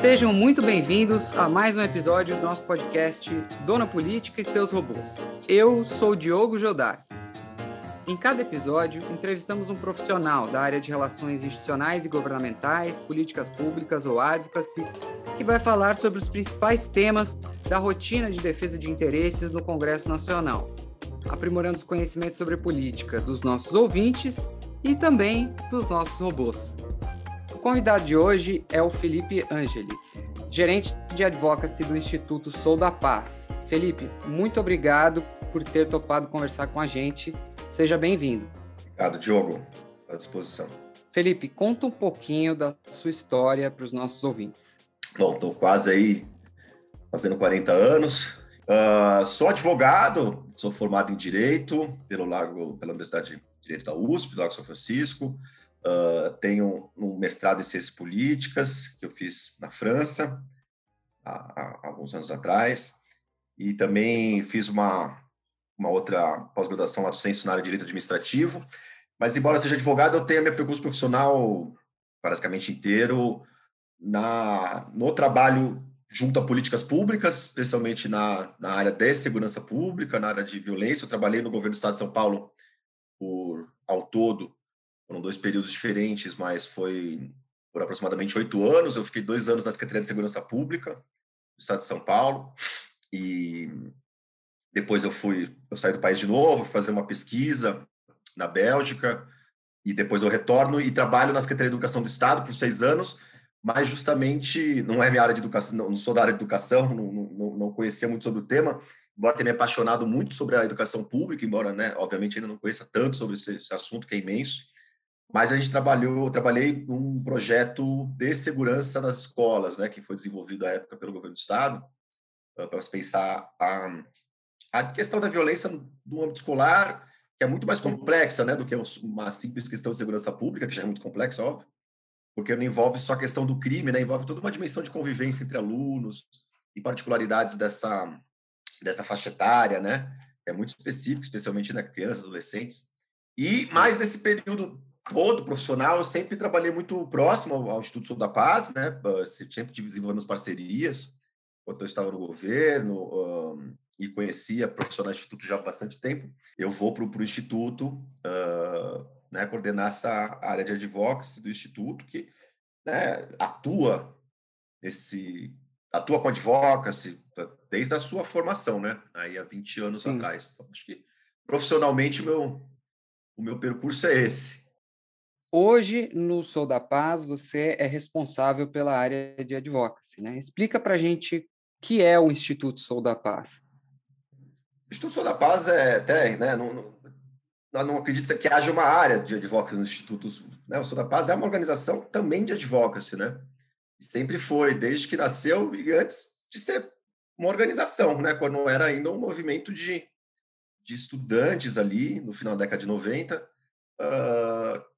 Sejam muito bem-vindos a mais um episódio do nosso podcast Dona Política e seus robôs. Eu sou Diogo Jodar. Em cada episódio, entrevistamos um profissional da área de relações institucionais e governamentais, políticas públicas ou advocacy, que vai falar sobre os principais temas da rotina de defesa de interesses no Congresso Nacional, aprimorando os conhecimentos sobre política dos nossos ouvintes e também dos nossos robôs. O convidado de hoje é o Felipe Angeli, gerente de advocacy do Instituto Sou da Paz. Felipe, muito obrigado por ter topado conversar com a gente. Seja bem-vindo. Obrigado, Diogo. À disposição. Felipe, conta um pouquinho da sua história para os nossos ouvintes. Bom, estou quase aí fazendo 40 anos. Uh, sou advogado, sou formado em Direito pelo Largo, pela Universidade de Direito da USP, do Lago São Francisco. Uh, tenho um mestrado em Ciências Políticas, que eu fiz na França, há, há alguns anos atrás. E também fiz uma, uma outra pós-graduação lá do Censo na área de Direito Administrativo. Mas, embora seja advogado, eu tenho meu percurso profissional basicamente inteiro na, no trabalho junto a políticas públicas, especialmente na, na área de segurança pública, na área de violência. Eu trabalhei no governo do Estado de São Paulo por, ao todo, foram dois períodos diferentes, mas foi por aproximadamente oito anos. Eu fiquei dois anos na Secretaria de Segurança Pública do Estado de São Paulo e depois eu fui, eu saí do país de novo, fui fazer uma pesquisa na Bélgica e depois eu retorno e trabalho na Secretaria de Educação do Estado por seis anos mas justamente não é minha área de educação, não, sou da área de educação, não, não, não, conhecia muito sobre o tema, embora tenha me apaixonado muito sobre a educação pública, embora, né, obviamente ainda não conheça tanto sobre esse, esse assunto que é imenso, mas a gente trabalhou, trabalhei num projeto de segurança nas escolas, né, que foi desenvolvido à época pelo governo do estado, ah, para se pensar a, a questão da violência no âmbito escolar, que é muito mais complexa, né, do que uma simples questão de segurança pública, que já é muito complexa, óbvio, porque não envolve só a questão do crime, né? envolve toda uma dimensão de convivência entre alunos e particularidades dessa, dessa faixa etária, né? É muito específico, especialmente na né, crianças, adolescentes. E mais nesse período todo profissional, eu sempre trabalhei muito próximo ao, ao Instituto Sul da Paz, né? Sempre desenvolvendo parcerias, enquanto eu estava no governo um, e conhecia profissionais do Instituto já há bastante tempo. Eu vou para o Instituto uh, né, coordenar essa área de advocacy do Instituto, que né, atua esse atua com advocacy desde a sua formação, né? Aí há 20 anos Sim. atrás. Então, acho que profissionalmente o meu, o meu percurso é esse. Hoje, no Sou da Paz, você é responsável pela área de advocacy, né? Explica para a gente o que é o Instituto Sou da Paz. O Instituto Sou da Paz é até, né, não, não, não acredito que haja uma área de advocacy nos institutos. Né? O Sou da Paz é uma organização também de advocacy, né? Sempre foi, desde que nasceu e antes de ser uma organização, né? Quando era ainda um movimento de, de estudantes ali, no final da década de 90, uh, ah,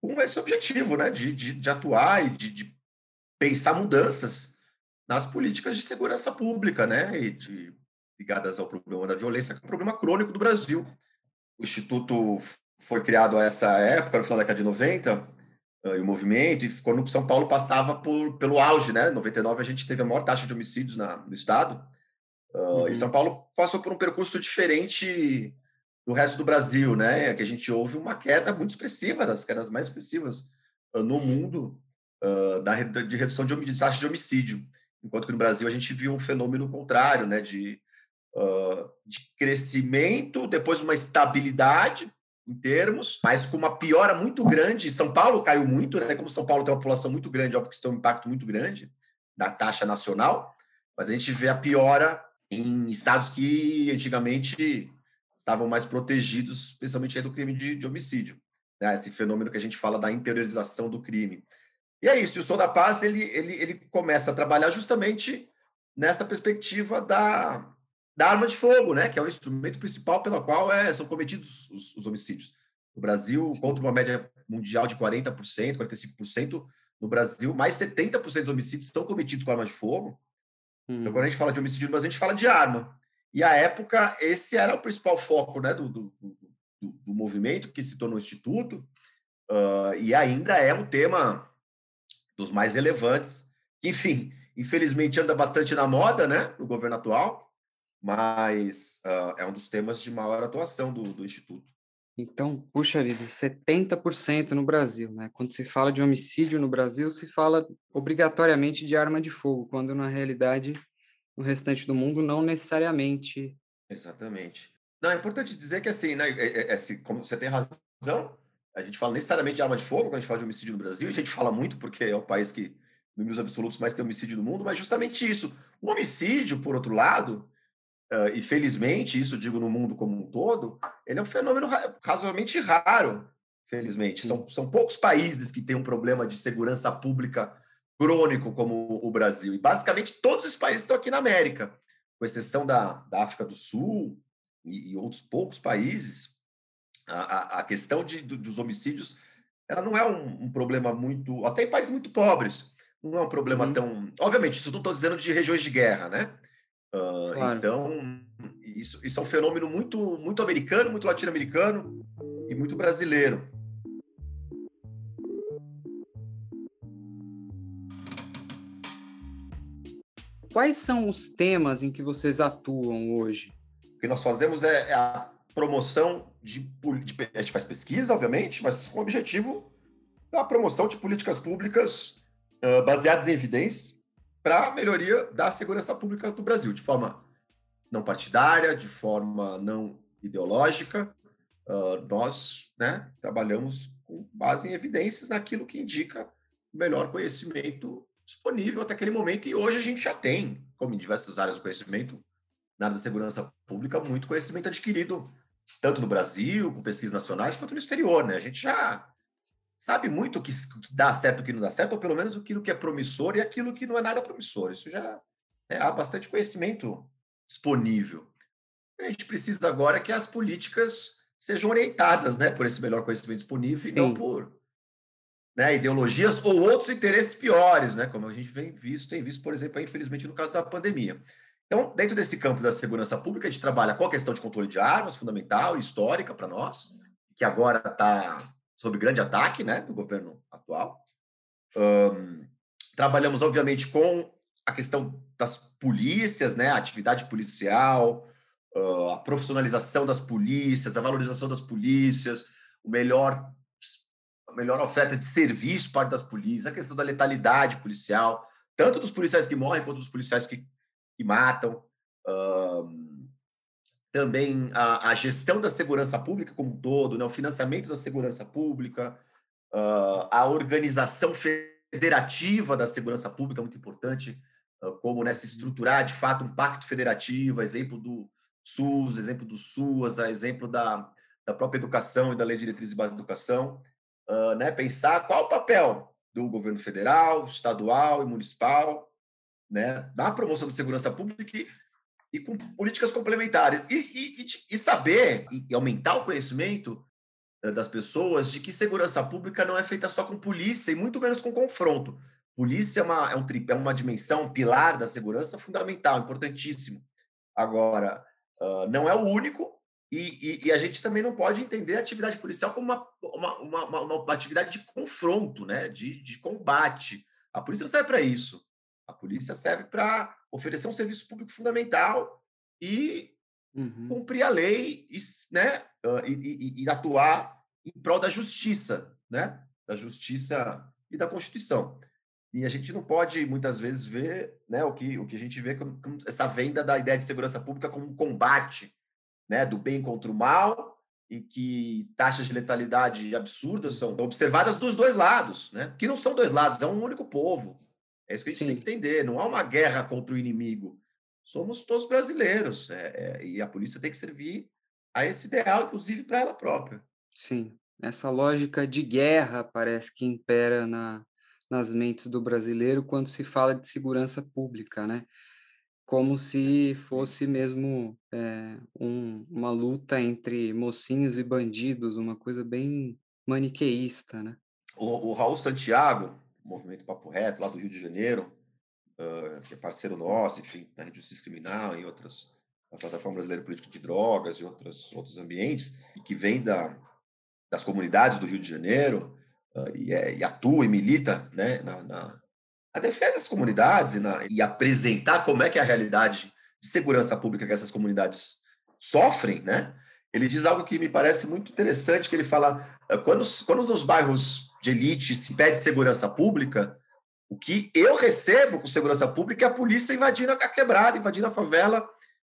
com esse objetivo, né? De, de, de atuar e de, de, pensar mudanças nas políticas de segurança pública, né? E de, ligadas ao problema da violência, que é um problema crônico do Brasil o Instituto foi criado a essa época, no final da década de 90, eh, e o movimento, e quando São Paulo passava por, pelo auge, né? Em 99 a gente teve a maior taxa de homicídios na, no estado, uh, uhum. e São Paulo passou por um percurso diferente do resto do Brasil, né? Que a gente houve uma queda muito expressiva, das quedas mais expressivas uh, no mundo, uh, da, de redução de, de taxa de homicídio, enquanto que no Brasil a gente viu um fenômeno contrário, né? De uh, de crescimento, depois uma estabilidade em termos, mas com uma piora muito grande. São Paulo caiu muito, né? Como São Paulo tem uma população muito grande, óbvio que isso tem um impacto muito grande na taxa nacional, mas a gente vê a piora em estados que antigamente estavam mais protegidos, especialmente do crime de, de homicídio. Né? Esse fenômeno que a gente fala da interiorização do crime. E é isso, o Sou da Paz ele, ele, ele começa a trabalhar justamente nessa perspectiva da, da arma de fogo, né, que é o instrumento principal pelo qual é, são cometidos os, os homicídios. No Brasil, contra uma média mundial de 40%, 45%, no Brasil, mais 70% dos homicídios são cometidos com arma de fogo. Então, quando a uhum. gente fala de homicídio, a gente fala de arma. E à época, esse era o principal foco né, do, do, do, do movimento que se tornou instituto, uh, e ainda é um tema dos mais relevantes enfim, infelizmente anda bastante na moda, né, no governo atual, mas uh, é um dos temas de maior atuação do, do Instituto. Então, puxa vida, 70% no Brasil, né? Quando se fala de homicídio no Brasil, se fala obrigatoriamente de arma de fogo, quando na realidade no restante do mundo não necessariamente. Exatamente. Não, é importante dizer que assim, né, é, é, é, como você tem razão, a gente fala necessariamente de arma de fogo quando a gente fala de homicídio no Brasil, a gente fala muito porque é o país que, números absolutos, mais tem homicídio no mundo, mas justamente isso. O homicídio, por outro lado, uh, e felizmente, isso digo no mundo como um todo, ele é um fenômeno razoavelmente raro, felizmente. São, são poucos países que têm um problema de segurança pública crônico como o Brasil. E basicamente todos os países estão aqui na América, com exceção da, da África do Sul e, e outros poucos países. A, a, a questão de, do, dos homicídios ela não é um, um, problema muito. Até em países muito pobres, não é um problema uhum. tão. Obviamente, isso não estou dizendo de regiões de guerra, né? Uh, claro. Então, isso, isso é um fenômeno muito, muito americano, muito latino-americano e muito brasileiro. Quais são os temas em que vocês atuam hoje? O que nós fazemos é, é a promoção de, de, A gente faz pesquisa, obviamente, mas com o objetivo da promoção de políticas públicas uh, baseadas em evidência para a melhoria da segurança pública do Brasil, de forma não partidária, de forma não ideológica. Uh, nós né, trabalhamos com base em evidências naquilo que indica o melhor conhecimento disponível até aquele momento, e hoje a gente já tem, como em diversas áreas do conhecimento, na área da segurança pública, muito conhecimento adquirido, tanto no Brasil, com pesquisas nacionais, quanto no exterior, né? A gente já sabe muito o que, dá certo e o que não dá certo, ou pelo menos aquilo que é promissor e aquilo que não é nada promissor. Isso já é, há bastante conhecimento disponível. A gente precisa agora que as políticas sejam orientadas né, por esse melhor conhecimento disponível Sim. e não por né, ideologias ou outros interesses piores, né, como a gente vem visto, tem visto, por exemplo, infelizmente no caso da pandemia. Então, dentro desse campo da segurança pública, a gente trabalha com a questão de controle de armas, fundamental, histórica para nós, que agora está sob grande ataque né, do governo atual. Um, trabalhamos, obviamente, com a questão das polícias, né, a atividade policial, uh, a profissionalização das polícias, a valorização das polícias, o melhor melhor oferta de serviço para das polícias, a questão da letalidade policial, tanto dos policiais que morrem quanto dos policiais que, que matam. Um, também a, a, gestão da segurança pública como um todo, né, o financiamento da segurança pública, uh, a organização federativa da segurança pública, muito importante, uh, como né, se estruturar de fato um pacto federativo, exemplo do SUS, exemplo do SUAS, exemplo da, da própria educação e da Lei de Diretriz e Base de Educação, uh, né, pensar qual o papel do governo federal, estadual e municipal, né, na promoção da segurança pública e, e com políticas complementares. E, e, e saber e aumentar o conhecimento das pessoas de que segurança pública não é feita só com polícia e muito menos com confronto. Polícia é uma, é um, é uma dimensão, um pilar da segurança fundamental, importantíssimo. Agora, uh, não é o único, e, e, e, a gente também não pode entender a atividade policial como uma, uma, uma, uma, atividade de confronto, né? de, de combate. A polícia não serve para isso. A polícia serve para oferecer um serviço público fundamental e uhum. cumprir a lei e, né? E, e, atuar em prol da justiça, né? da justiça e da Constituição. E a gente não pode, muitas vezes, ver né, o, que, o que a gente vê como, como essa venda da ideia de segurança pública como um combate né, do bem contra o mal, e que taxas de letalidade absurdas são observadas dos dois lados, né? que não são dois lados, é um único povo. É isso que a gente Sim. tem que entender. Não há uma guerra contra o inimigo. Somos todos brasileiros. É, é, e a polícia tem que servir a esse ideal, inclusive para ela própria. Sim, essa lógica de guerra parece que impera na, nas mentes do brasileiro quando se fala de segurança pública, né? Como se fosse mesmo é, um, uma luta entre mocinhos e bandidos, uma coisa bem maniqueísta, né? O, o Raul Santiago, movimento Papo Reto, lá do Rio de Janeiro, uh, que é parceiro nosso, enfim, na Rede Justiça Criminal e outras, na Plataforma Brasileira Política de Drogas e outras, outros ambientes, que vem da, das comunidades do Rio de Janeiro uh, e, é, e, atua e milita né, na, na a defesa das comunidades e, na, e apresentar como é que é a realidade de segurança pública que essas comunidades sofrem, né? Ele diz algo que me parece muito interessante, que ele fala, ah, quando, quando nos bairros de elite se pede segurança pública, o que eu recebo com segurança pública é a polícia invadindo a quebrada, invadindo a favela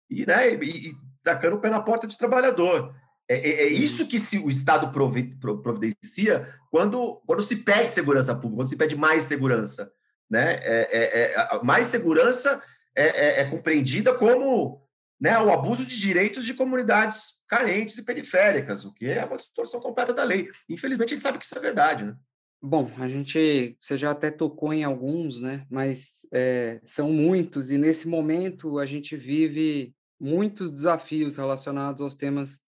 e, né, e, e tacando o pé na porta de trabalhador. É, é, é isso que se, o Estado providencia quando, quando se pede segurança pública, quando se pede mais segurança. Né? É, é, é mais segurança é, compreendida como né, o abuso de direitos de comunidades carentes e periféricas, o que é uma distorção completa da lei. Infelizmente, a gente sabe que isso é verdade. Né? Bom, a gente, você já até tocou em alguns, né? Mas é, são muitos, e nesse momento a gente vive muitos desafios relacionados aos temas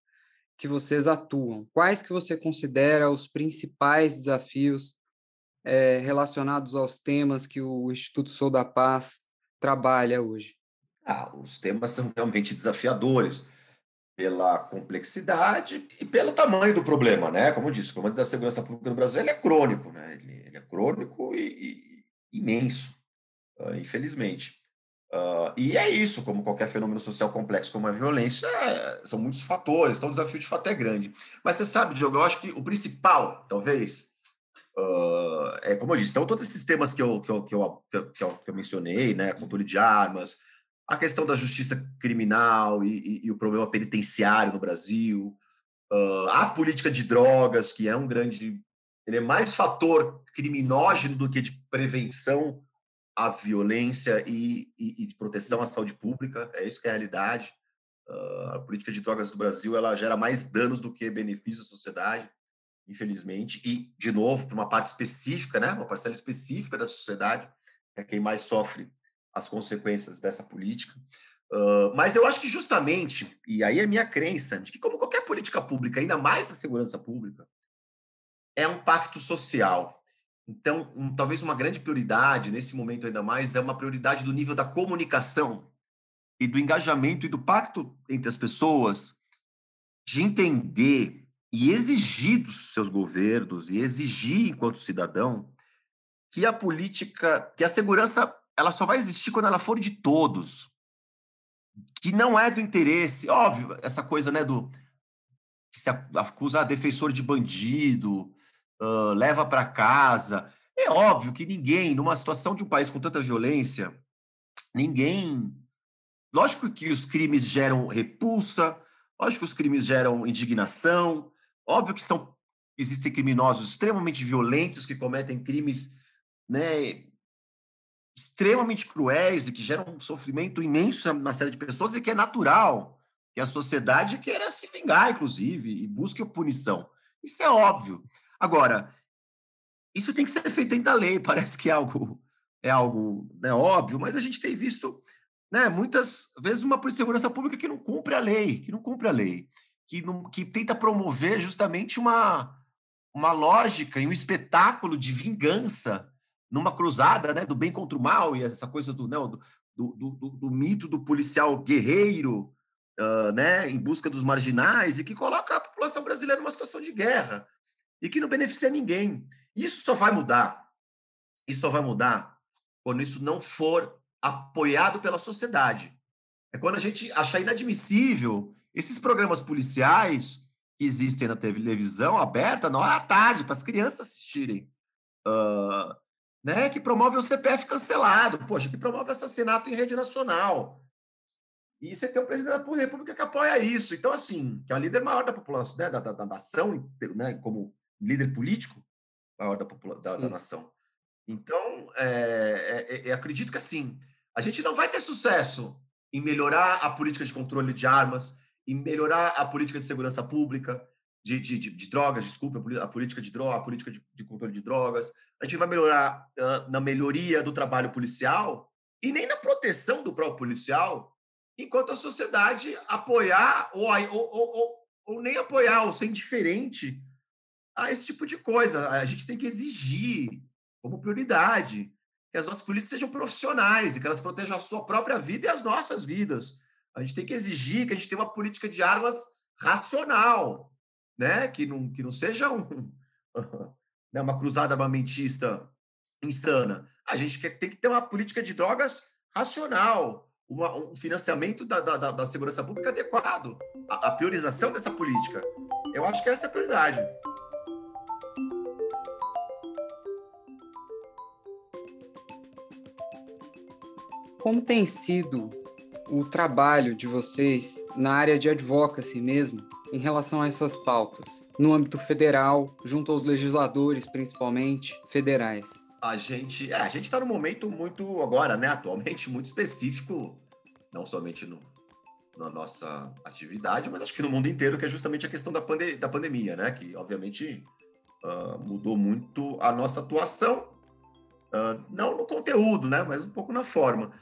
que vocês atuam. Quais que você considera os principais desafios é, relacionados aos temas que o Instituto Sou da Paz trabalha hoje? Ah, os temas são realmente desafiadores pela complexidade e pelo tamanho do problema, né? Como eu disse, o problema da segurança pública no Brasil é crônico, né? Ele, ele é crônico e, e imenso, uh, infelizmente. Uh, e é isso, como qualquer fenômeno social complexo como a violência, é, são muitos fatores, então o desafio de fato é grande. Mas você sabe, Diogo, eu acho que o principal, talvez, uh, é como eu disse, então todos esses temas que eu, que eu, que eu, que eu, que eu mencionei, né, controle de armas, a questão da justiça criminal e, e, e o problema penitenciário no Brasil, uh, a política de drogas, que é um grande. Ele é mais fator criminógeno do que de prevenção à violência e, e, de proteção à saúde pública. É isso que é a realidade. Uh, a política de drogas do Brasil ela gera mais danos do que benefícios à sociedade, infelizmente. E, de novo, para uma parte específica, né, uma parcela específica da sociedade, é quem mais sofre as consequências dessa política. Uh, mas eu acho que justamente, e aí é minha crença, de que como qualquer política pública, ainda mais a segurança pública, é um pacto social. Então, um, talvez uma grande prioridade, nesse momento ainda mais, é uma prioridade do nível da comunicação e do engajamento e do pacto entre as pessoas, de entender e exigir dos seus governos, e exigir enquanto cidadão, que a política, que a segurança ela só vai existir quando ela for de todos. Que não é do interesse, óbvio, essa coisa, né, do que se acusa defensor de bandido, uh, leva para casa. É óbvio que ninguém, numa situação de um país com tanta violência, ninguém. Lógico que os crimes geram repulsa, lógico que os crimes geram indignação, óbvio que são existem criminosos extremamente violentos que cometem crimes né, extremamente cruéis e que geram um sofrimento imenso na série de pessoas e que é natural que a sociedade queira se vingar, inclusive, e busque punição. Isso é óbvio. Agora, isso tem que ser feito dentro da lei. Parece que é algo, é algo né, óbvio, mas a gente tem visto né, muitas vezes uma polícia segurança pública que não cumpre a lei, que não cumpre a lei, que, não, que tenta promover justamente uma, uma lógica e um espetáculo de vingança numa cruzada né, do bem contra o mal e essa coisa do, né, do, do, do, do mito do policial guerreiro uh, né, em busca dos marginais e que coloca a população brasileira numa situação de guerra e que não beneficia ninguém. Isso só vai mudar. Isso só vai mudar quando isso não for apoiado pela sociedade. É quando a gente achar inadmissível esses programas policiais que existem na televisão aberta na hora da tarde para as crianças assistirem. Uh, né, que promove o CPF cancelado, poxa, que promove assassinato em rede nacional. E você tem um presidente da República que apoia isso. Então, assim, que é o líder maior da população, né, da, da, da nação, né, como líder político maior da, da, da nação. Então, é, é, é, acredito que, assim, a gente não vai ter sucesso em melhorar a política de controle de armas, em melhorar a política de segurança pública, de, de, de, de drogas, desculpa, a política de droga, a política de, de controle de drogas. A gente vai melhorar uh, na melhoria do trabalho policial e nem na proteção do próprio policial, enquanto a sociedade apoiar ou, ou, ou, ou, ou nem apoiar ou ser indiferente a esse tipo de coisa. A gente tem que exigir como prioridade que as nossas polícias sejam profissionais e que elas protejam a sua própria vida e as nossas vidas. A gente tem que exigir que a gente tenha uma política de armas racional, né? que, não, que não seja um, né? uma cruzada armamentista insana. A gente tem que ter uma política de drogas racional, uma, um financiamento da, da, da, segurança pública adequado, a, a priorização dessa política. Eu acho que essa é a prioridade. Como tem sido o trabalho de vocês na área de advocacy mesmo, em relação a essas pautas, no âmbito federal, junto aos legisladores, principalmente federais? A gente, é, a gente está num momento muito agora, né, atualmente muito específico, não somente no, na nossa atividade, mas acho que no mundo inteiro, que é justamente a questão da, pande da pandemia, né, que obviamente uh, mudou muito a nossa atuação, uh, não no conteúdo, né, mas um pouco na forma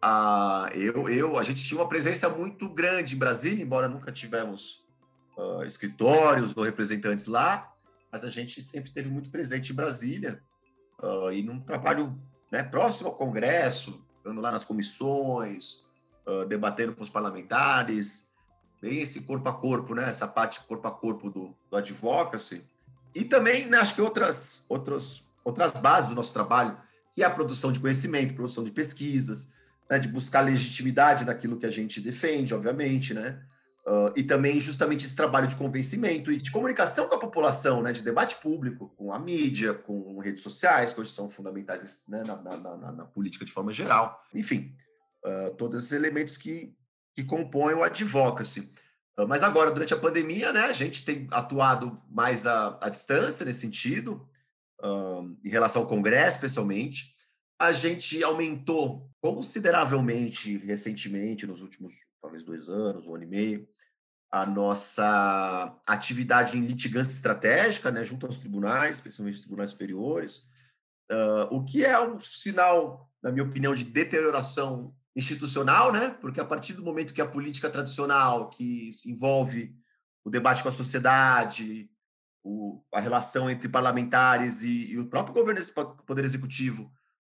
a, eu, eu, a gente tinha uma presença muito grande em Brasília, embora nunca tivemos uh, escritórios ou representantes lá, mas a gente sempre teve muito presente em Brasília uh, e num trabalho né, próximo ao Congresso, andando lá nas comissões, uh, debatendo com os parlamentares, bem esse corpo a corpo, né, essa parte corpo a corpo do, do advocacy. E também, né, acho que outras, outras, outras bases do nosso trabalho, que é a produção de conhecimento, produção de pesquisas, né, de buscar legitimidade naquilo que a gente defende, obviamente, né? Uh, e também justamente esse trabalho de convencimento e de comunicação com a população, né, de debate público, com a mídia, com redes sociais, que hoje são fundamentais né, na, na, na, na, política de forma geral. Enfim, uh, todos esses elementos que, que compõem o advocacy. Uh, mas agora, durante a pandemia, né, a gente tem atuado mais à, à distância nesse sentido, em relação ao Congresso, especialmente, a gente aumentou consideravelmente recentemente, nos últimos talvez dois anos, um ano e meio, a nossa atividade em litigância estratégica, né, junto aos tribunais, especialmente os tribunais superiores, uh, o que é um sinal, na minha opinião, de deterioração institucional, né, porque a partir do momento que a política tradicional, que envolve o debate com a sociedade, o, a relação entre parlamentares e, e o próprio governo, poder executivo,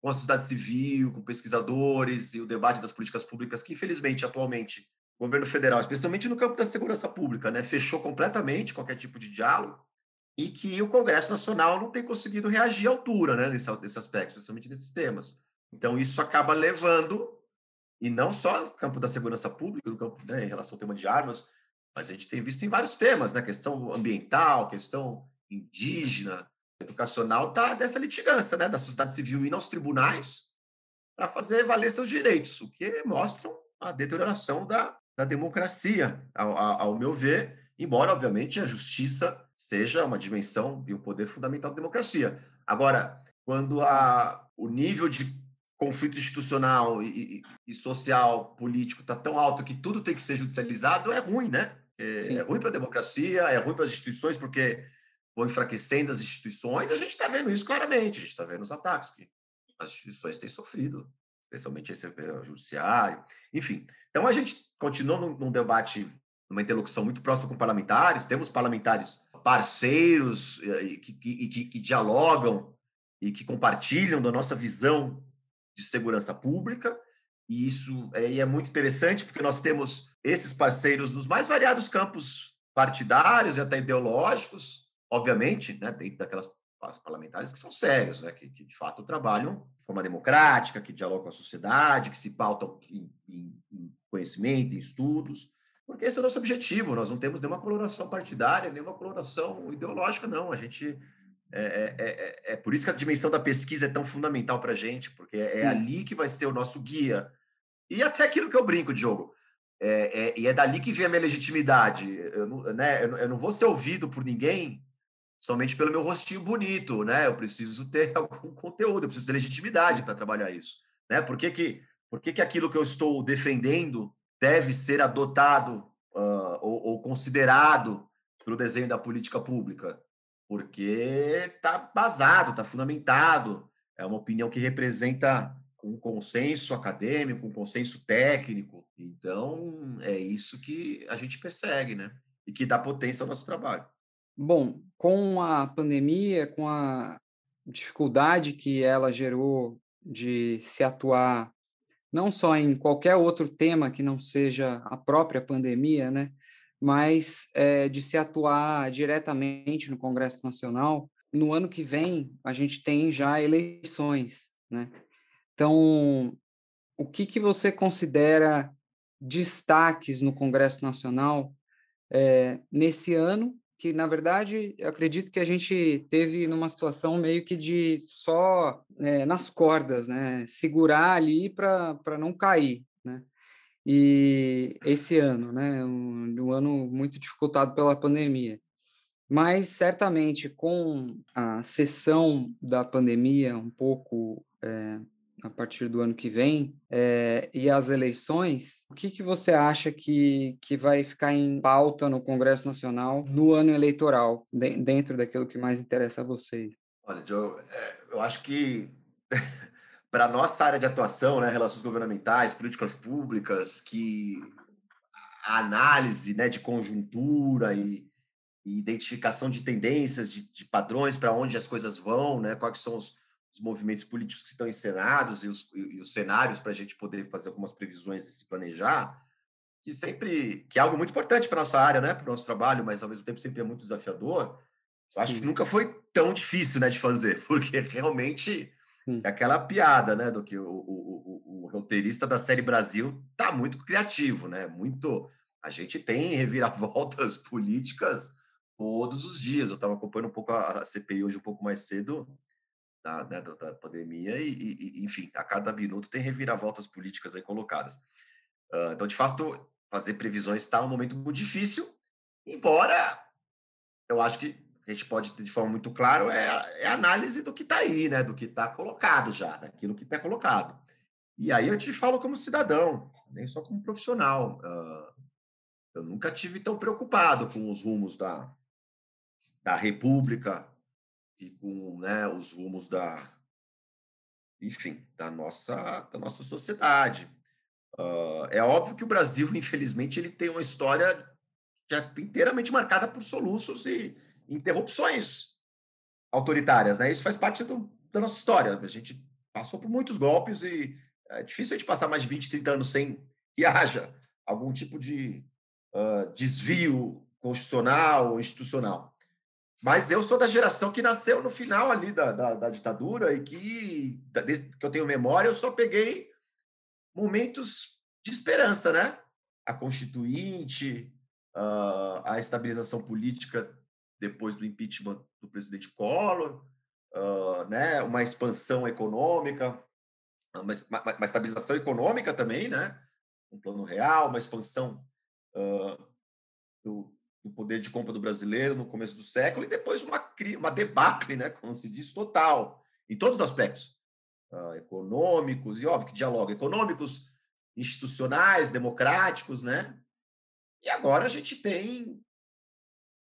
com a sociedade civil, com pesquisadores e o debate das políticas públicas, que infelizmente atualmente o governo federal, especialmente no campo da segurança pública, né, fechou completamente qualquer tipo de diálogo e que o Congresso Nacional não tem conseguido reagir à altura né, nesse, nesse aspecto, especialmente nesses temas. Então, isso acaba levando, e não só no campo da segurança pública, no campo, né, em relação ao tema de armas, mas a gente tem visto em vários temas, né, questão ambiental, questão indígena, educacional está dessa litigância, né, da sociedade civil indo aos tribunais para fazer valer seus direitos, o que mostra a deterioração da, da democracia, ao, ao, meu ver, embora, obviamente, a justiça seja uma dimensão e um poder fundamental da democracia. Agora, quando a, o nível de conflito institucional e, e, e social, político, está tão alto que tudo tem que ser judicializado, é ruim, né? É, é ruim para a democracia, é ruim para as instituições, porque vão enfraquecendo as instituições, a gente está vendo isso claramente, a gente está vendo os ataques que as instituições têm sofrido, especialmente esse judiciário, enfim. Então a gente continua num, num debate, numa interlocução muito próxima com parlamentares, temos parlamentares parceiros que, que, que, que dialogam e que compartilham da nossa visão de segurança pública, e isso é, é muito interessante porque nós temos esses parceiros nos mais variados campos partidários e até ideológicos, obviamente, né, dentro daquelas parlamentares que são sérios, né, que, que, de fato trabalham de forma democrática, que dialogam com a sociedade, que se pautam em, em, em, conhecimento, em estudos, porque esse é o nosso objetivo. Nós não temos nenhuma coloração partidária, nenhuma coloração ideológica, não. A gente é, é, é, é, é por isso que a dimensão da pesquisa é tão fundamental para a gente, porque é, é ali que vai ser o nosso guia. E até aquilo que eu brinco, Diogo. É, é, e é dali que vem a minha legitimidade. Eu não, né, eu não vou ser ouvido por ninguém somente pelo meu rostinho bonito, né? Eu preciso ter algum conteúdo, eu preciso ter legitimidade para trabalhar isso, né? Por que que, por que que aquilo que eu estou defendendo deve ser adotado uh, ou, ou, considerado para o desenho da política pública? Porque está basado, está fundamentado, é uma opinião que representa um consenso acadêmico, um consenso técnico. Então, é isso que a gente persegue, né? E que dá potência ao nosso trabalho. Bom, com a pandemia, com a dificuldade que ela gerou de se atuar não só em qualquer outro tema que não seja a própria pandemia, né, mas é, de se atuar diretamente no Congresso Nacional, no ano que vem a gente tem já eleições, né? Então, o que, que você considera destaques no Congresso Nacional é, nesse ano? Que, na verdade, acredito que a gente teve numa situação meio que de só é, nas cordas, né? Segurar ali para não cair, né? E esse ano, né? Um, um ano muito dificultado pela pandemia. Mas certamente com a sessão da pandemia um pouco é, a partir do ano que vem é, e as eleições, o que, que você acha que, que vai ficar em pauta no Congresso Nacional no ano eleitoral, de, dentro daquilo que mais interessa a vocês? Olha, Joe, é, eu acho que para a nossa área de atuação, né, relações governamentais, políticas públicas, que a análise né, de conjuntura e e identificação de tendências, de, de padrões para onde as coisas vão, né? quais são os, os, movimentos políticos que estão encenados e os, e, os cenários para a gente poder fazer algumas previsões e se planejar, que sempre que é algo muito importante para nossa área, né? para o nosso trabalho, mas ao mesmo tempo sempre é muito desafiador. Eu acho que nunca foi tão difícil né, de fazer, porque realmente Sim. é aquela piada né, do que o, o, o, o roteirista da série Brasil está muito criativo, né? Muito. A gente tem reviravoltas políticas todos os dias. Eu estava acompanhando um pouco a, a, CPI hoje um pouco mais cedo da, né, da, pandemia e, e, enfim, a cada minuto tem reviravoltas políticas aí colocadas. Uh, então, de fato, fazer previsões está um momento muito difícil, embora eu acho que a gente pode ter de forma muito clara é, é análise do que está aí, né, do que está colocado já, daquilo que está colocado. E aí eu te falo como cidadão, nem só como profissional. Uh, eu nunca tive tão preocupado com os rumos da, da República e com né, os rumos da, enfim, da nossa, da nossa sociedade. Uh, é óbvio que o Brasil, infelizmente, ele tem uma história que é inteiramente marcada por soluços e interrupções autoritárias, né? Isso faz parte do, da nossa história. A gente passou por muitos golpes e é difícil a gente passar mais de 20, 30 anos sem que haja algum tipo de uh, desvio constitucional ou institucional. Mas eu sou da geração que nasceu no final ali da, da, da ditadura e que, desde que eu tenho memória, eu só peguei momentos de esperança, né? A Constituinte, uh, a estabilização política depois do impeachment do presidente Collor, uh, né? uma expansão econômica, uma, uma, uma, estabilização econômica também, né? um plano real, uma expansão uh, do, do poder de compra do brasileiro no começo do século e depois uma, uma debacle, né, como se diz, total, em todos os aspectos, uh, econômicos, e óbvio que dialoga, econômicos, institucionais, democráticos, né? E agora a gente tem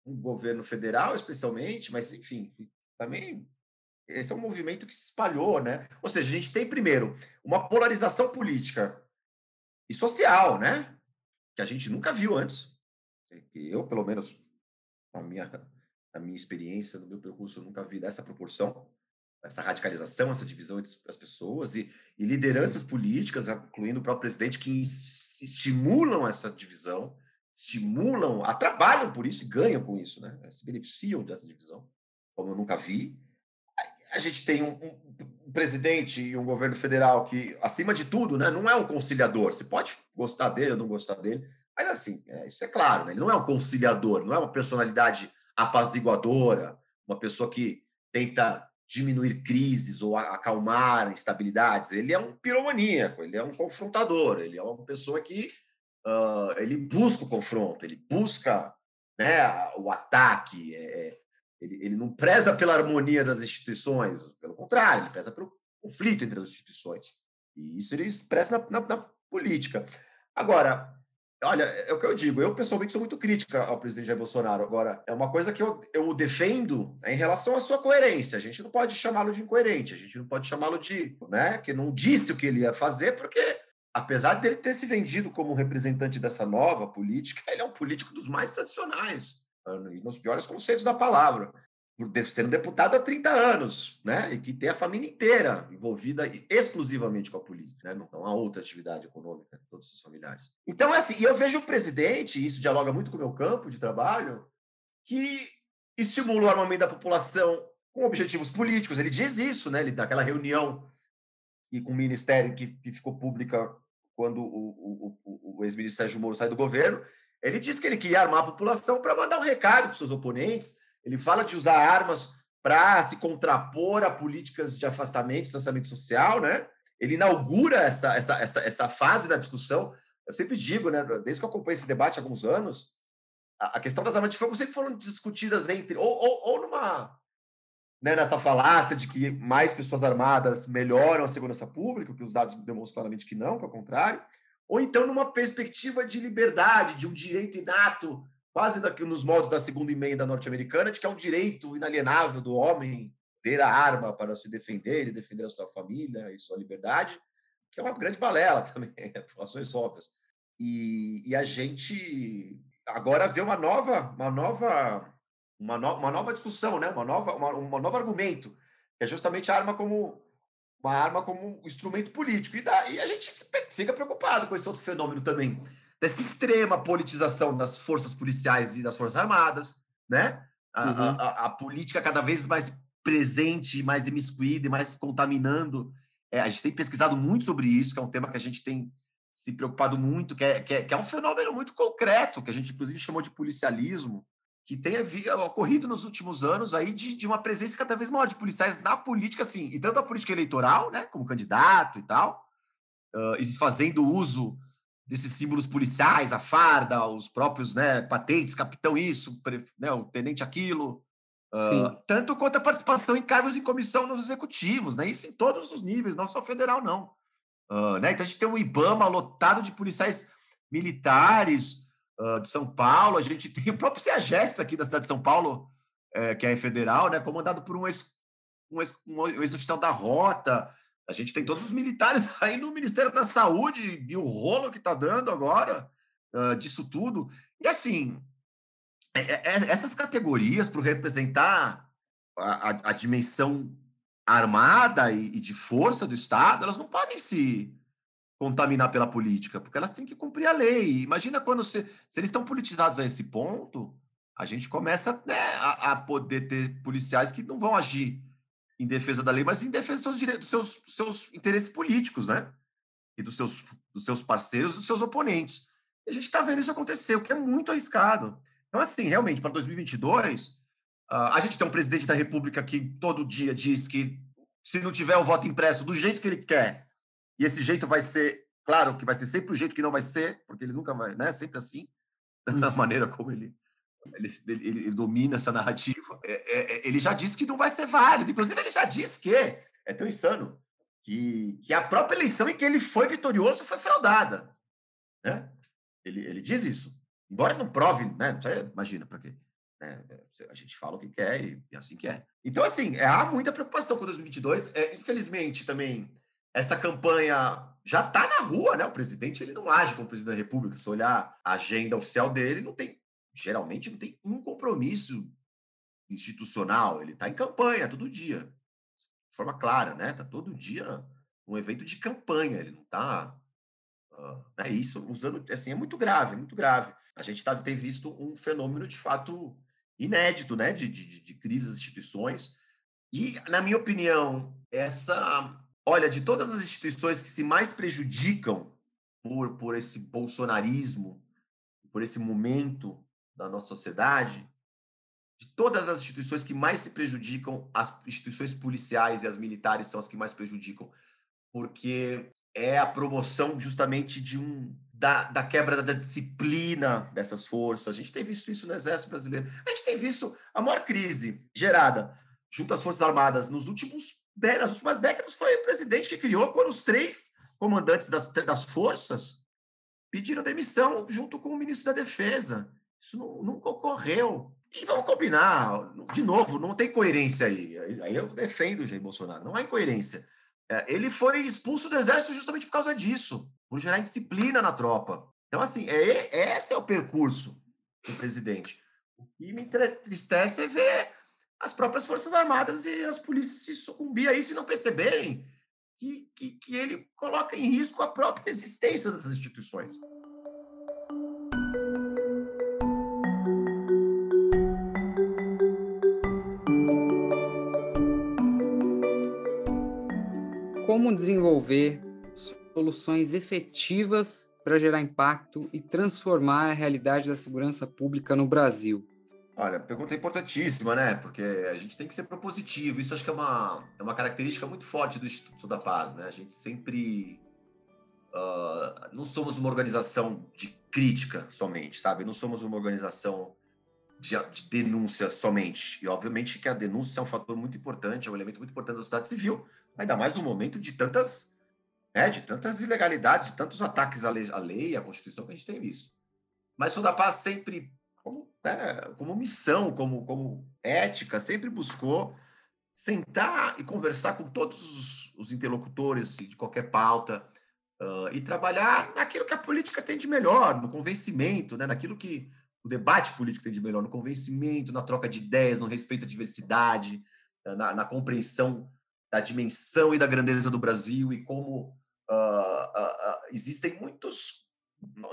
um governo federal, especialmente, mas, enfim, também esse é um movimento que se espalhou, né? Ou seja, a gente tem, primeiro, uma polarização política e social, né? Que a gente nunca viu antes eu, pelo menos, na minha, na minha experiência, no meu percurso, eu nunca vi dessa proporção, essa radicalização, essa divisão entre as pessoas e, e lideranças políticas, incluindo o próprio presidente, que estimulam essa divisão, estimulam, trabalham por isso e ganham com isso, né? Se beneficiam dessa divisão, como eu nunca vi. A gente tem um, um, presidente e um governo federal que, acima de tudo, né, não é um conciliador. Você pode gostar dele ou não gostar dele, mas, assim, é, isso é claro, né? ele não é um conciliador, não é uma personalidade apaziguadora, uma pessoa que tenta diminuir crises ou acalmar instabilidades. Ele é um piromaníaco, ele é um confrontador, ele é uma pessoa que uh, ele busca o confronto, ele busca né, o ataque, é, é, ele, ele não preza pela harmonia das instituições, pelo contrário, ele preza pelo conflito entre as instituições. E isso ele expressa na, na, na política. Agora, Olha, é o que eu digo. Eu, pessoalmente, sou muito crítica ao presidente Jair Bolsonaro. Agora, é uma coisa que eu, eu defendo em relação à sua coerência. A gente não pode chamá-lo de incoerente, a gente não pode chamá-lo de. Né, que não disse o que ele ia fazer, porque, apesar dele ter se vendido como representante dessa nova política, ele é um político dos mais tradicionais, e nos piores conceitos da palavra por sendo deputado há 30 anos, né? E que tem a família inteira envolvida exclusivamente com a política, né? Não há outra atividade econômica de todos os familiares. Então, é assim, eu vejo o presidente, e isso dialoga muito com o meu campo de trabalho, que estimula o armamento da população com objetivos políticos. Ele diz isso, né? Ele daquela reunião e com o ministério que, que ficou pública quando o, o, o ex-ministro Sérgio Moro sai do governo. Ele diz que ele queria armar a população para mandar um recado para seus oponentes. Ele fala de usar armas para se contrapor a políticas de afastamento, distanciamento social, né? Ele inaugura essa, essa, essa, essa fase da discussão. Eu sempre digo, né, desde que eu acompanho esse debate há alguns anos, a, a questão das armas de fogo sempre foram discutidas entre, ou, ou, ou numa, né, nessa falácia de que mais pessoas armadas melhoram a segurança pública, que os dados demonstram claramente que não, que é o contrário, ou então numa perspectiva de liberdade, de um direito inato quase daqui, nos moldes da segunda emenda norte-americana, de que é um direito inalienável do homem ter a arma para se defender e defender a sua família e sua liberdade, que é uma grande balela também, ações óbvias. E, e, a gente agora vê uma nova, uma nova, uma, no, uma nova discussão, né? uma nova, uma, um novo argumento, que é justamente a arma como uma arma como instrumento político. E daí a gente fica preocupado com esse outro fenômeno também, dessa extrema politização das forças policiais e das forças armadas, né? A, uhum. a, a, a política cada vez mais presente, mais imiscuída e mais contaminando. É, a gente tem pesquisado muito sobre isso, que é um tema que a gente tem se preocupado muito, que é, que é, que é um fenômeno muito concreto, que a gente inclusive chamou de policialismo, que tem ocorrido nos últimos anos aí de, de, uma presença cada vez maior de policiais na política, assim, e tanto a política eleitoral, né, como candidato e tal, uh, fazendo uso desses símbolos policiais, a farda, os próprios né, patentes, capitão isso, né, o tenente aquilo, uh, tanto quanto a participação em cargos em comissão nos executivos, né, isso em todos os níveis, não só federal, não. Uh, né, então a gente tem um IBAMA lotado de policiais militares uh, de São Paulo, a gente tem o próprio CEAGESP aqui da cidade de São Paulo, é, que é federal, né, comandado por um ex-oficial um ex, um ex da Rota, a gente tem todos os militares aí no Ministério da Saúde e o rolo que está dando agora uh, disso tudo. E assim, é, é, é essas categorias para representar a, a, a, dimensão armada e, e, de força do Estado, elas não podem se contaminar pela política, porque elas têm que cumprir a lei. Imagina quando se, se eles estão politizados a esse ponto, a gente começa né, a, a poder ter policiais que não vão agir em defesa da lei, mas em defesa dos seus direitos, dos seus, dos seus interesses políticos, né? E dos seus, dos seus parceiros, dos seus oponentes. E a gente está vendo isso acontecer, o que é muito arriscado. Então, assim, realmente, para 2022, uh, a gente tem um presidente da República que todo dia diz que se não tiver o voto impresso do jeito que ele quer, e esse jeito vai ser, claro, que vai ser sempre o jeito que não vai ser, porque ele nunca vai, né? Sempre assim, da maneira como ele ele, ele, ele, domina essa narrativa. É, é, é, ele já disse que não vai ser válido. Inclusive, ele já disse que é tão insano que, que a própria eleição em que ele foi vitorioso foi fraudada. Né? Ele, ele diz isso. Embora não prove, né? Você imagina para quê? Né? A gente fala o que quer e, e assim que é. Então, assim, é, há muita preocupação com 2022. É, infelizmente, também, essa campanha já está na rua, né? O presidente ele não age como presidente da República. Se olhar a agenda oficial dele, não tem geralmente não tem um compromisso institucional, ele está em campanha todo dia, de forma clara, né? Está todo dia um evento de campanha, ele não está. Uh, é isso, usando. Assim, é muito grave, é muito grave. A gente tá, tem visto um fenômeno de fato inédito, né? De, de, de crise das instituições. E, na minha opinião, essa. Olha, de todas as instituições que se mais prejudicam por, por esse bolsonarismo, por esse momento da nossa sociedade, de todas as instituições que mais se prejudicam, as instituições policiais e as militares são as que mais prejudicam, porque é a promoção justamente de um da, da quebra da disciplina dessas forças. A gente tem visto isso no Exército Brasileiro. A gente tem visto a maior crise gerada junto às Forças Armadas nos últimos nas últimas décadas foi o presidente que criou quando os três comandantes das, das forças pediram demissão junto com o ministro da Defesa. Isso não, nunca ocorreu. E vamos combinar, de novo, não tem coerência aí. Aí eu defendo o Jair Bolsonaro, não há incoerência. É, ele foi expulso do exército justamente por causa disso, por gerar indisciplina na tropa. Então, assim, é, esse é o percurso do presidente. O que me entristece é ver as próprias Forças Armadas e as polícias se sucumbir a isso e não perceberem que, que, que ele coloca em risco a própria existência dessas instituições. Como desenvolver soluções efetivas para gerar impacto e transformar a realidade da segurança pública no Brasil? Olha, pergunta importantíssima, né? Porque a gente tem que ser propositivo. Isso acho que é uma, é uma característica muito forte do Instituto da Paz, né? A gente sempre. Uh, não somos uma organização de crítica somente, sabe? Não somos uma organização de, de, denúncia somente. E, obviamente, que a denúncia é um fator muito importante, é um elemento muito importante da sociedade civil, ainda mais no momento de tantas, né, de tantas ilegalidades, de tantos ataques à lei, à lei, à Constituição que a gente tem visto. Mas o da Paz sempre como, né, como missão, como, como ética, sempre buscou sentar e conversar com todos os, os interlocutores de qualquer pauta uh, e trabalhar naquilo que a política tem de melhor, no convencimento, né, naquilo que o debate político tem de melhor, no convencimento, na troca de ideias, no respeito à diversidade, na, na compreensão da dimensão e da grandeza do Brasil e como uh, uh, existem muitos.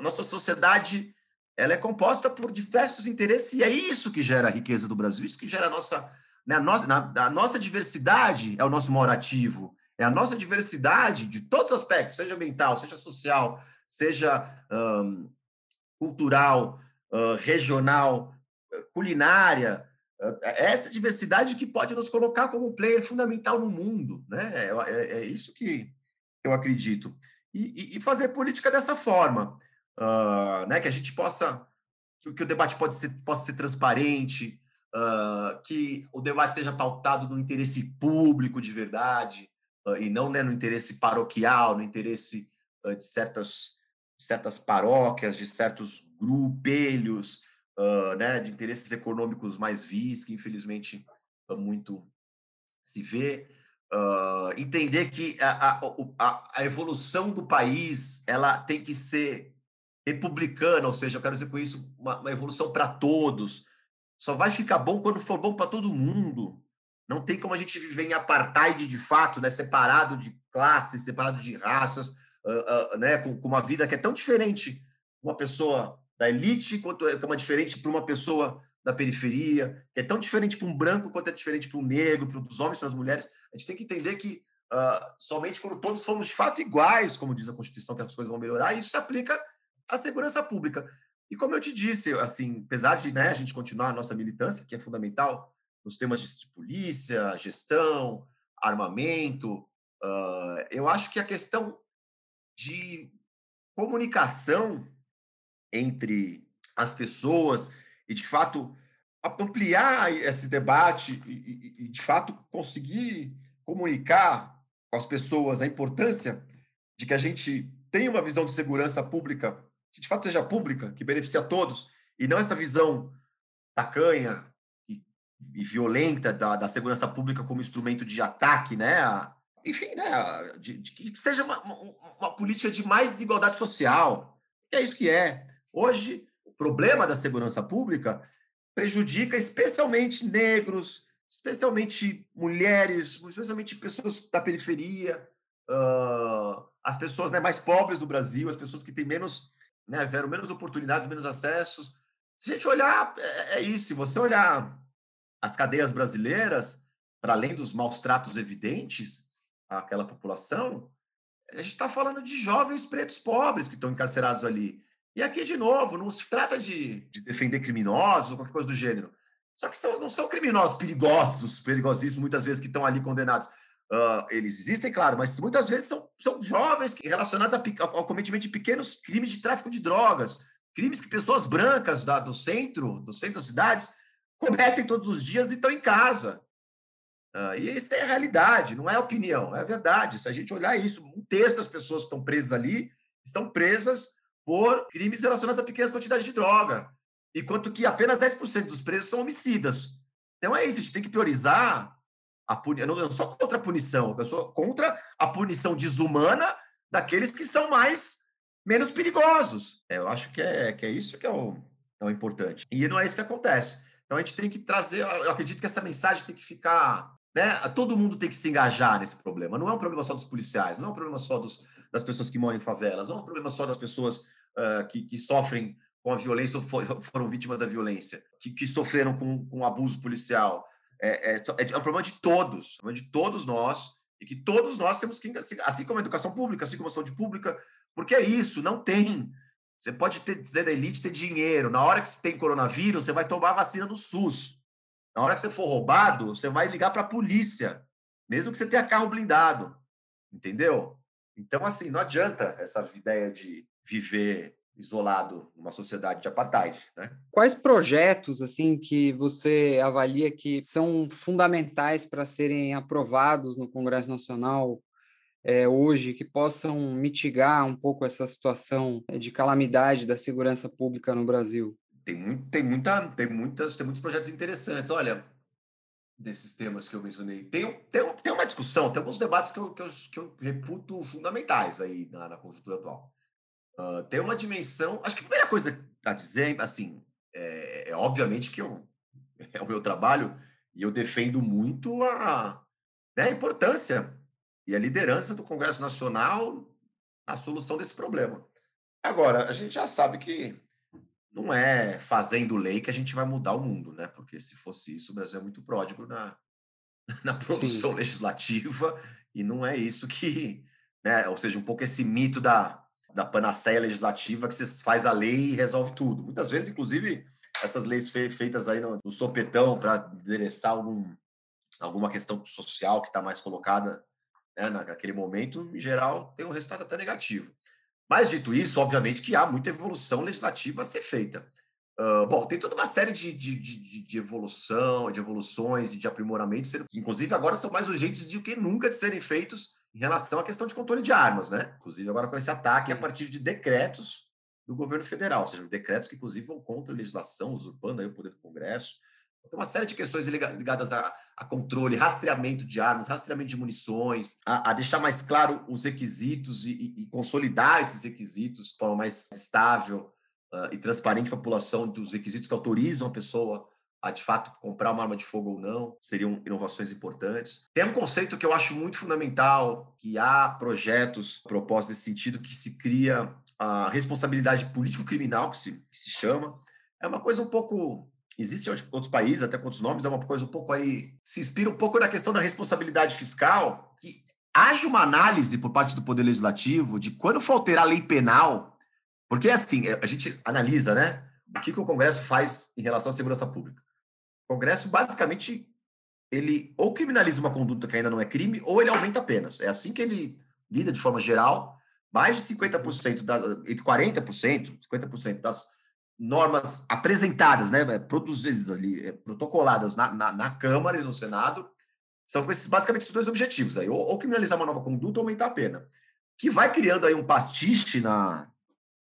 Nossa sociedade ela é composta por diversos interesses e é isso que gera a riqueza do Brasil, isso que gera a nossa, né, a nossa, a nossa diversidade é o nosso maior ativo, é a nossa diversidade de todos os aspectos, seja ambiental, seja social, seja um, cultural, regional, culinária, uh, essa diversidade que pode nos colocar como player fundamental no mundo, né? É, é, é isso que eu acredito. E, e, fazer política dessa forma uh, né, que a gente possa, que, que, o debate pode ser, possa ser transparente, uh, que o debate seja pautado no interesse público de verdade, uh, e não né, no interesse paroquial, no interesse de certas, certas paróquias, de certos grupelhos, né, de interesses econômicos mais vis, que infelizmente muito se vê. Uh, entender que a, a, a, evolução do país ela tem que ser republicana, ou seja, eu quero dizer com isso uma, uma evolução para todos. Só vai ficar bom quando for bom para todo mundo. Não tem como a gente viver em apartheid de fato, né? separado de classes, separado de raças, uh, uh, né? Com, com, uma vida que é tão diferente uma pessoa da elite quanto é uma diferente para uma pessoa da periferia, que é tão diferente para um branco quanto é diferente para um negro, para os homens, para as mulheres. A gente tem que entender que uh, somente quando todos formos de fato iguais, como diz a Constituição, que as coisas vão melhorar, isso se aplica a segurança pública. E como eu te disse, assim, apesar de né, a gente continuar a nossa militância, que é fundamental nos temas de polícia, gestão, armamento, uh, eu acho que a questão de comunicação entre as pessoas e, de fato, ampliar esse debate e, e, de fato, conseguir comunicar com as pessoas a importância de que a gente tenha uma visão de segurança pública que de fato seja pública, que beneficie a todos, e não essa visão tacanha e, e violenta da, da, segurança pública como instrumento de ataque, né? A, enfim, né? De, de, que seja uma, uma, política de mais desigualdade social. É isso que é. Hoje, o problema da segurança pública prejudica especialmente negros, especialmente mulheres, especialmente pessoas da periferia, uh, as pessoas né, mais pobres do Brasil, as pessoas que têm menos né? Tiveram menos oportunidades, menos acessos. Se a gente olhar, é, é isso. Se você olhar as cadeias brasileiras, para além dos maus tratos evidentes àquela população, a gente está falando de jovens pretos pobres que estão encarcerados ali. E aqui, de novo, não se trata de, de defender criminosos ou qualquer coisa do gênero. Só que são, não são criminosos perigosos, perigosíssimos, muitas vezes, que estão ali condenados. Uh, eles existem, claro, mas muitas vezes são, são jovens relacionados ao cometimento de pequenos crimes de tráfico de drogas, crimes que pessoas brancas da, do centro, do centro das cidades, cometem todos os dias e estão em casa. Uh, e isso é a realidade, não é opinião, é verdade. Se a gente olhar isso, um terço das pessoas que estão presas ali estão presas por crimes relacionados a pequenas quantidades de droga, enquanto que apenas 10% dos presos são homicidas. Então é isso, a gente tem que priorizar a puni... eu, não, eu não sou contra a punição, eu sou contra a punição desumana daqueles que são mais menos perigosos. É, eu acho que é, que é isso que é o, é o importante. E não é isso que acontece. Então a gente tem que trazer, eu acredito que essa mensagem tem que ficar, né? Todo mundo tem que se engajar nesse problema. Não é um problema só dos policiais, não é um problema só dos, das pessoas que moram em favelas, não é um problema só das pessoas uh, que, que sofrem com a violência ou foram vítimas da violência, que, que sofreram com, com abuso policial. É, é, é, é um problema de todos, é um problema de todos nós, E que todos nós temos que, assim, assim como a educação pública, assim como a saúde pública, porque é isso, não tem. Você pode ter, dizer da elite, ter dinheiro. Na hora que você tem coronavírus, você vai tomar vacina no SUS. Na hora que você for roubado, você vai ligar para a polícia, mesmo que você tenha carro blindado. Entendeu? Então, assim, não adianta essa ideia de viver isolado numa sociedade de apartheid, né? Quais projetos assim que você avalia que são fundamentais para serem aprovados no Congresso Nacional é, hoje que possam mitigar um pouco essa situação de calamidade da segurança pública no Brasil? Tem, muito, tem, muita, tem, muitas, tem muitos projetos interessantes. Olha, desses temas que eu mencionei. Tem, tem, tem uma discussão, tem alguns debates que eu, que eu, que eu reputo fundamentais aí na, na conjuntura atual. Uh, tem uma dimensão. Acho que a primeira coisa a dizer, assim, é, é, obviamente que eu, é o meu trabalho e eu defendo muito a, né, a importância e a liderança do Congresso Nacional na solução desse problema. Agora, a gente já sabe que não é fazendo lei que a gente vai mudar o mundo, né? Porque se fosse isso, o Brasil é muito pródigo na, na produção Sim. legislativa e não é isso que, né? Ou seja, um pouco esse mito da da panaceia legislativa que você faz a lei e resolve tudo. Muitas vezes, inclusive, essas leis fe feitas aí no, no sopetão para endereçar algum, alguma questão social que está mais colocada né, naquele momento, em geral, tem um resultado até negativo. Mas, dito isso, obviamente que há muita evolução legislativa a ser feita. Uh, bom, tem toda uma série de, de, de, de, evolução, de evoluções e de aprimoramentos, que inclusive agora são mais urgentes do que nunca de serem feitos em relação à questão de controle de armas, né? Inclusive agora com esse ataque Sim. a partir de decretos do governo federal, ou seja, decretos que inclusive vão contra a legislação, usurpando aí o poder do Congresso. Tem uma série de questões ligadas a, a controle, rastreamento de armas, rastreamento de munições, a, a deixar mais claro os requisitos e, e, e, consolidar esses requisitos de forma mais estável uh, e transparente para a população dos requisitos que autorizam a pessoa a de fato comprar uma arma de fogo ou não, seriam inovações importantes. Tem um conceito que eu acho muito fundamental, que há projetos propostos nesse sentido, que se cria a responsabilidade político-criminal, que se, que se chama. É uma coisa um pouco Existem outros países, até com outros nomes, é uma coisa um pouco aí. Se inspira um pouco na questão da responsabilidade fiscal, que haja uma análise por parte do Poder Legislativo de quando for alterar a lei penal, porque assim, a gente analisa, né? O que, que o Congresso faz em relação à segurança pública? O Congresso, basicamente, ele ou criminaliza uma conduta que ainda não é crime, ou ele aumenta penas. É assim que ele lida de forma geral. Mais de 50%, da, entre 40%, 50% das normas apresentadas, né, produzidas ali, é, protocoladas na, na, na, Câmara e no Senado, são esses, basicamente esses dois objetivos aí, ou, ou, criminalizar uma nova conduta ou aumentar a pena. Que vai criando aí um pastiche na,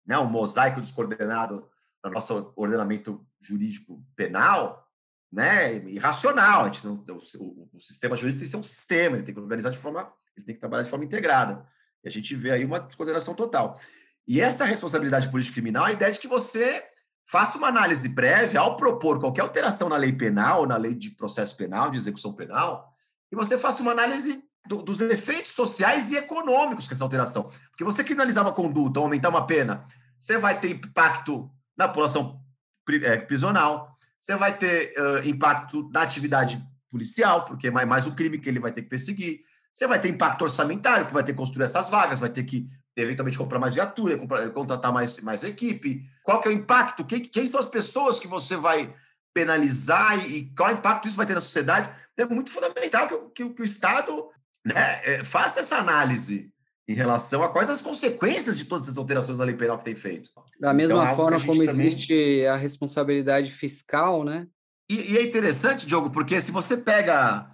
né, um mosaico descoordenado no nosso ordenamento jurídico penal, né, irracional. A gente não, o, o, sistema jurídico tem que ser um sistema, ele tem que organizar de forma, ele tem que trabalhar de forma integrada. E a gente vê aí uma descoordenação total. E essa responsabilidade política criminal é a ideia de que você faça uma análise prévia ao propor qualquer alteração na lei penal, na lei de processo penal, de execução penal, e você faça uma análise do, dos efeitos sociais e econômicos que essa alteração. Porque você criminalizar uma conduta ou aumentar uma pena, você vai ter impacto na população é, prisional, você vai ter uh, impacto na atividade policial, porque é mais, um crime que ele vai ter que perseguir. Você vai ter impacto orçamentário, que vai ter que construir essas vagas, vai ter que eventualmente comprar mais viatura, comprar, contratar mais, mais equipe. Qual que é o impacto? Quem, quem são as pessoas que você vai penalizar e, e qual impacto isso vai ter na sociedade? É muito fundamental que, que, que o Estado né, é, faça essa análise em relação a quais as consequências de todas essas alterações da lei penal que tem feito. Da mesma então, forma como também... existe a responsabilidade fiscal, né? E, e, é interessante, Diogo, porque se você pega,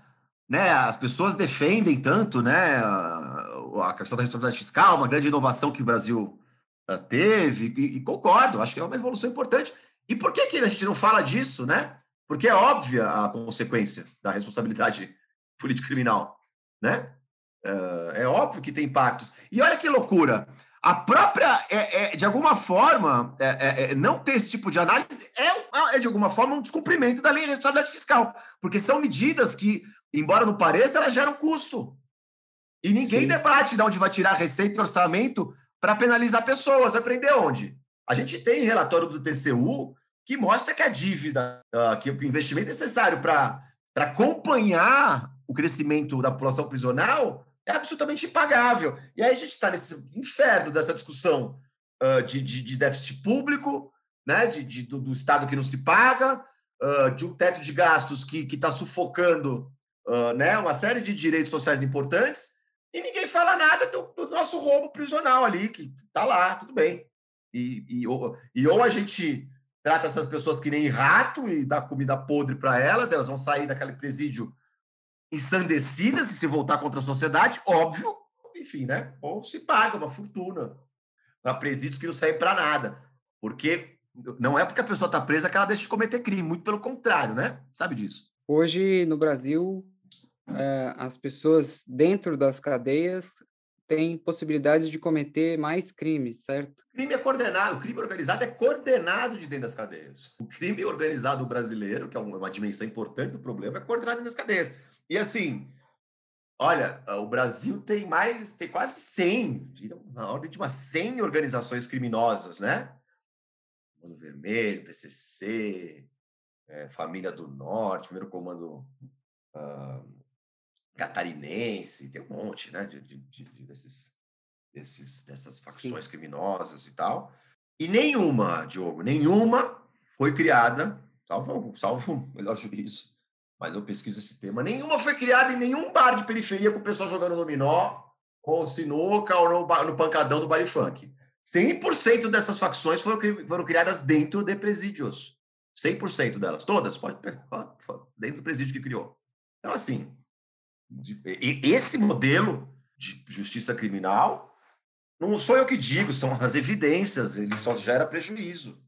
né, as pessoas defendem tanto, né, a, questão da responsabilidade fiscal, uma grande inovação que o Brasil uh, teve, e, e, concordo, acho que é uma evolução importante. E por que, que a gente não fala disso, né? Porque é óbvia a consequência da responsabilidade político-criminal, né? É, é óbvio que tem impactos. E olha que loucura. A própria, é, é de alguma forma, é, é, é, não ter esse tipo de análise é, é, de alguma forma, um descumprimento da lei de responsabilidade fiscal. Porque são medidas que, embora não pareça, elas geram custo. E ninguém Sim. debate de onde vai tirar receita e orçamento para penalizar pessoas. Vai prender onde? A gente tem relatório do TCU que mostra que a dívida, uh, que o investimento necessário para acompanhar o crescimento da população prisional é absolutamente impagável. E aí a gente está nesse inferno dessa discussão uh, de, de, de, déficit público, né? de, de do, do, Estado que não se paga, uh, de um teto de gastos que está sufocando uh, né? uma série de direitos sociais importantes, e ninguém fala nada do, do nosso roubo prisional ali, que está lá, tudo bem. E, e, ou, e ou a gente trata essas pessoas que nem rato e dá comida podre para elas, elas vão sair daquele presídio ensandecidas e se voltar contra a sociedade, óbvio, enfim, né? Ou se paga uma fortuna para presídios que não servem para nada. Porque não é porque a pessoa está presa que ela deixa de cometer crime, muito pelo contrário, né? Sabe disso. Hoje, no Brasil, é, as pessoas dentro das cadeias têm possibilidades de cometer mais crimes, certo? O crime é coordenado, o crime organizado é coordenado de dentro das cadeias. O crime organizado brasileiro, que é uma dimensão importante do problema, é coordenado dentro das cadeias. E assim, olha, o Brasil tem mais, tem quase 100, na ordem de umas 100 organizações criminosas, né? Comando Vermelho, PCC, é, Família do Norte, Primeiro Comando uh, Catarinense, tem um monte, né? De, de, de, desses, desses, dessas facções Sim. criminosas e tal. E nenhuma, Diogo, nenhuma foi criada, salvo, salvo o melhor juízo, mas eu pesquiso esse tema. Nenhuma foi criada em nenhum bar de periferia com o pessoal jogando dominó, ou sinuca, ou no, no pancadão do bar funk. 100% dessas facções foram, foram criadas dentro de presídios. 100% delas. Todas, pode pegar, dentro do presídio que criou. Então, assim, esse modelo de justiça criminal, não sou eu que digo, são as evidências, ele só gera prejuízo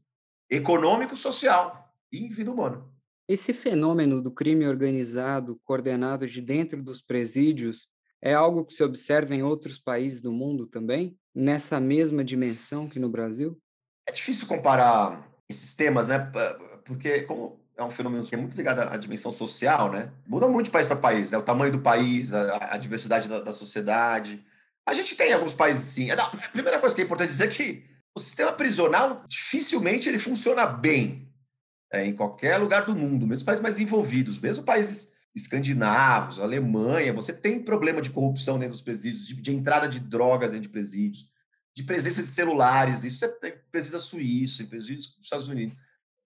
econômico, social e em vida humana. Esse fenômeno do crime organizado, coordenado de dentro dos presídios, é algo que se observa em outros países do mundo também, nessa mesma dimensão que no Brasil? É difícil comparar esses temas, né? Porque como é um fenômeno que é muito ligado à dimensão social, né? Muda muito de país para país, né? O tamanho do país, a, a diversidade da, da, sociedade. A gente tem alguns países sim. a primeira coisa que é importante dizer é que o sistema prisional dificilmente ele funciona bem é, em qualquer lugar do mundo, mesmo países mais envolvidos, mesmo países escandinavos, Alemanha, você tem problema de corrupção dentro dos presídios, de, de entrada de drogas dentro de presídios, de presença de celulares, isso é, é presídio suíço, em presídios dos Estados Unidos.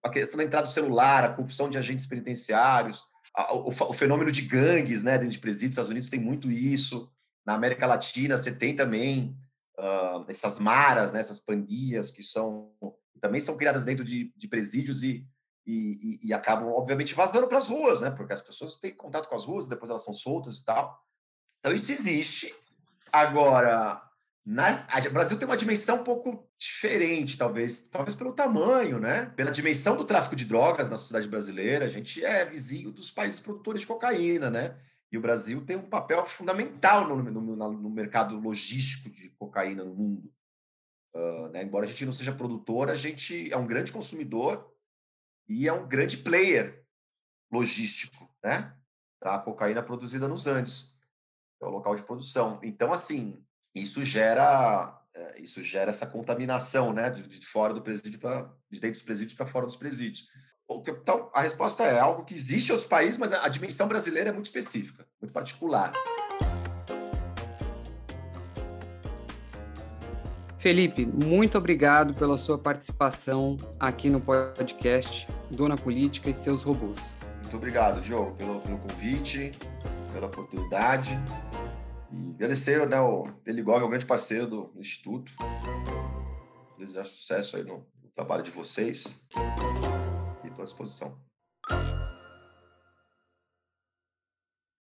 A questão da entrada celular, a corrupção de agentes penitenciários, a, o, o, fenômeno de gangues né, dentro de presídios, Estados Unidos tem muito isso, na América Latina você tem também uh, essas maras, né, essas pandilhas que são também são criadas dentro de, de presídios e e, e, e acabam, obviamente, vazando para as ruas, né? Porque as pessoas têm contato com as ruas, depois elas são soltas e tal. Então, isso existe. Agora, na, o Brasil tem uma dimensão um pouco diferente, talvez, talvez pelo tamanho, né? Pela dimensão do tráfico de drogas na sociedade brasileira, a gente é vizinho dos países produtores de cocaína, né? E o Brasil tem um papel fundamental no, no, no mercado logístico de cocaína no mundo. Uh, né? Embora a gente não seja produtor, a gente é um grande consumidor e é um grande player logístico, né? Da cocaína produzida nos Andes, é o local de produção. Então, assim, isso gera eh, isso gera essa contaminação, né, de, fora do presídio para de dentro dos presídios para fora dos presídios. Então, a resposta é algo que existe em outros países, mas a dimensão brasileira é muito específica, muito particular. Felipe, muito obrigado pela sua participação aqui no podcast Dona Política e seus robôs. Muito obrigado, Diogo, pelo, pelo convite, pela oportunidade. E agradecer né, o Peligog, é um grande parceiro do, do Instituto. Desejar sucesso aí no, no trabalho de vocês. E estou à disposição.